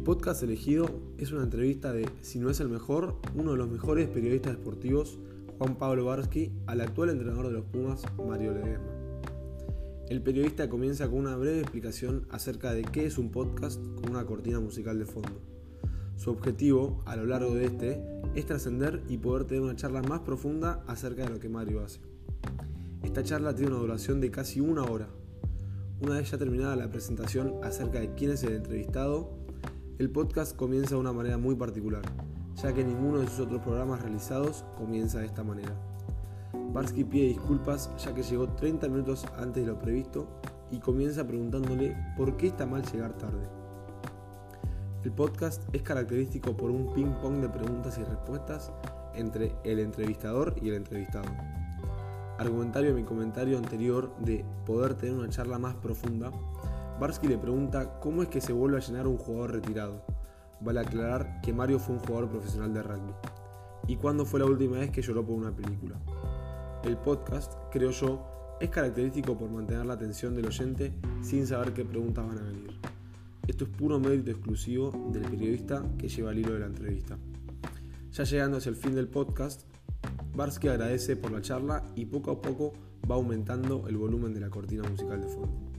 podcast elegido es una entrevista de, si no es el mejor, uno de los mejores periodistas deportivos, Juan Pablo Barsky, al actual entrenador de los Pumas, Mario Ledesma. El periodista comienza con una breve explicación acerca de qué es un podcast con una cortina musical de fondo. Su objetivo, a lo largo de este, es trascender y poder tener una charla más profunda acerca de lo que Mario hace. Esta charla tiene una duración de casi una hora. Una vez ya terminada la presentación acerca de quién es el entrevistado, el podcast comienza de una manera muy particular, ya que ninguno de sus otros programas realizados comienza de esta manera. Barsky pide disculpas ya que llegó 30 minutos antes de lo previsto y comienza preguntándole por qué está mal llegar tarde. El podcast es característico por un ping-pong de preguntas y respuestas entre el entrevistador y el entrevistado. Argumentario en mi comentario anterior de poder tener una charla más profunda, Barsky le pregunta cómo es que se vuelve a llenar un jugador retirado. Vale aclarar que Mario fue un jugador profesional de rugby. ¿Y cuándo fue la última vez que lloró por una película? El podcast, creo yo, es característico por mantener la atención del oyente sin saber qué preguntas van a venir. Esto es puro mérito exclusivo del periodista que lleva el hilo de la entrevista. Ya llegando hacia el fin del podcast, Barsky agradece por la charla y poco a poco va aumentando el volumen de la cortina musical de fondo.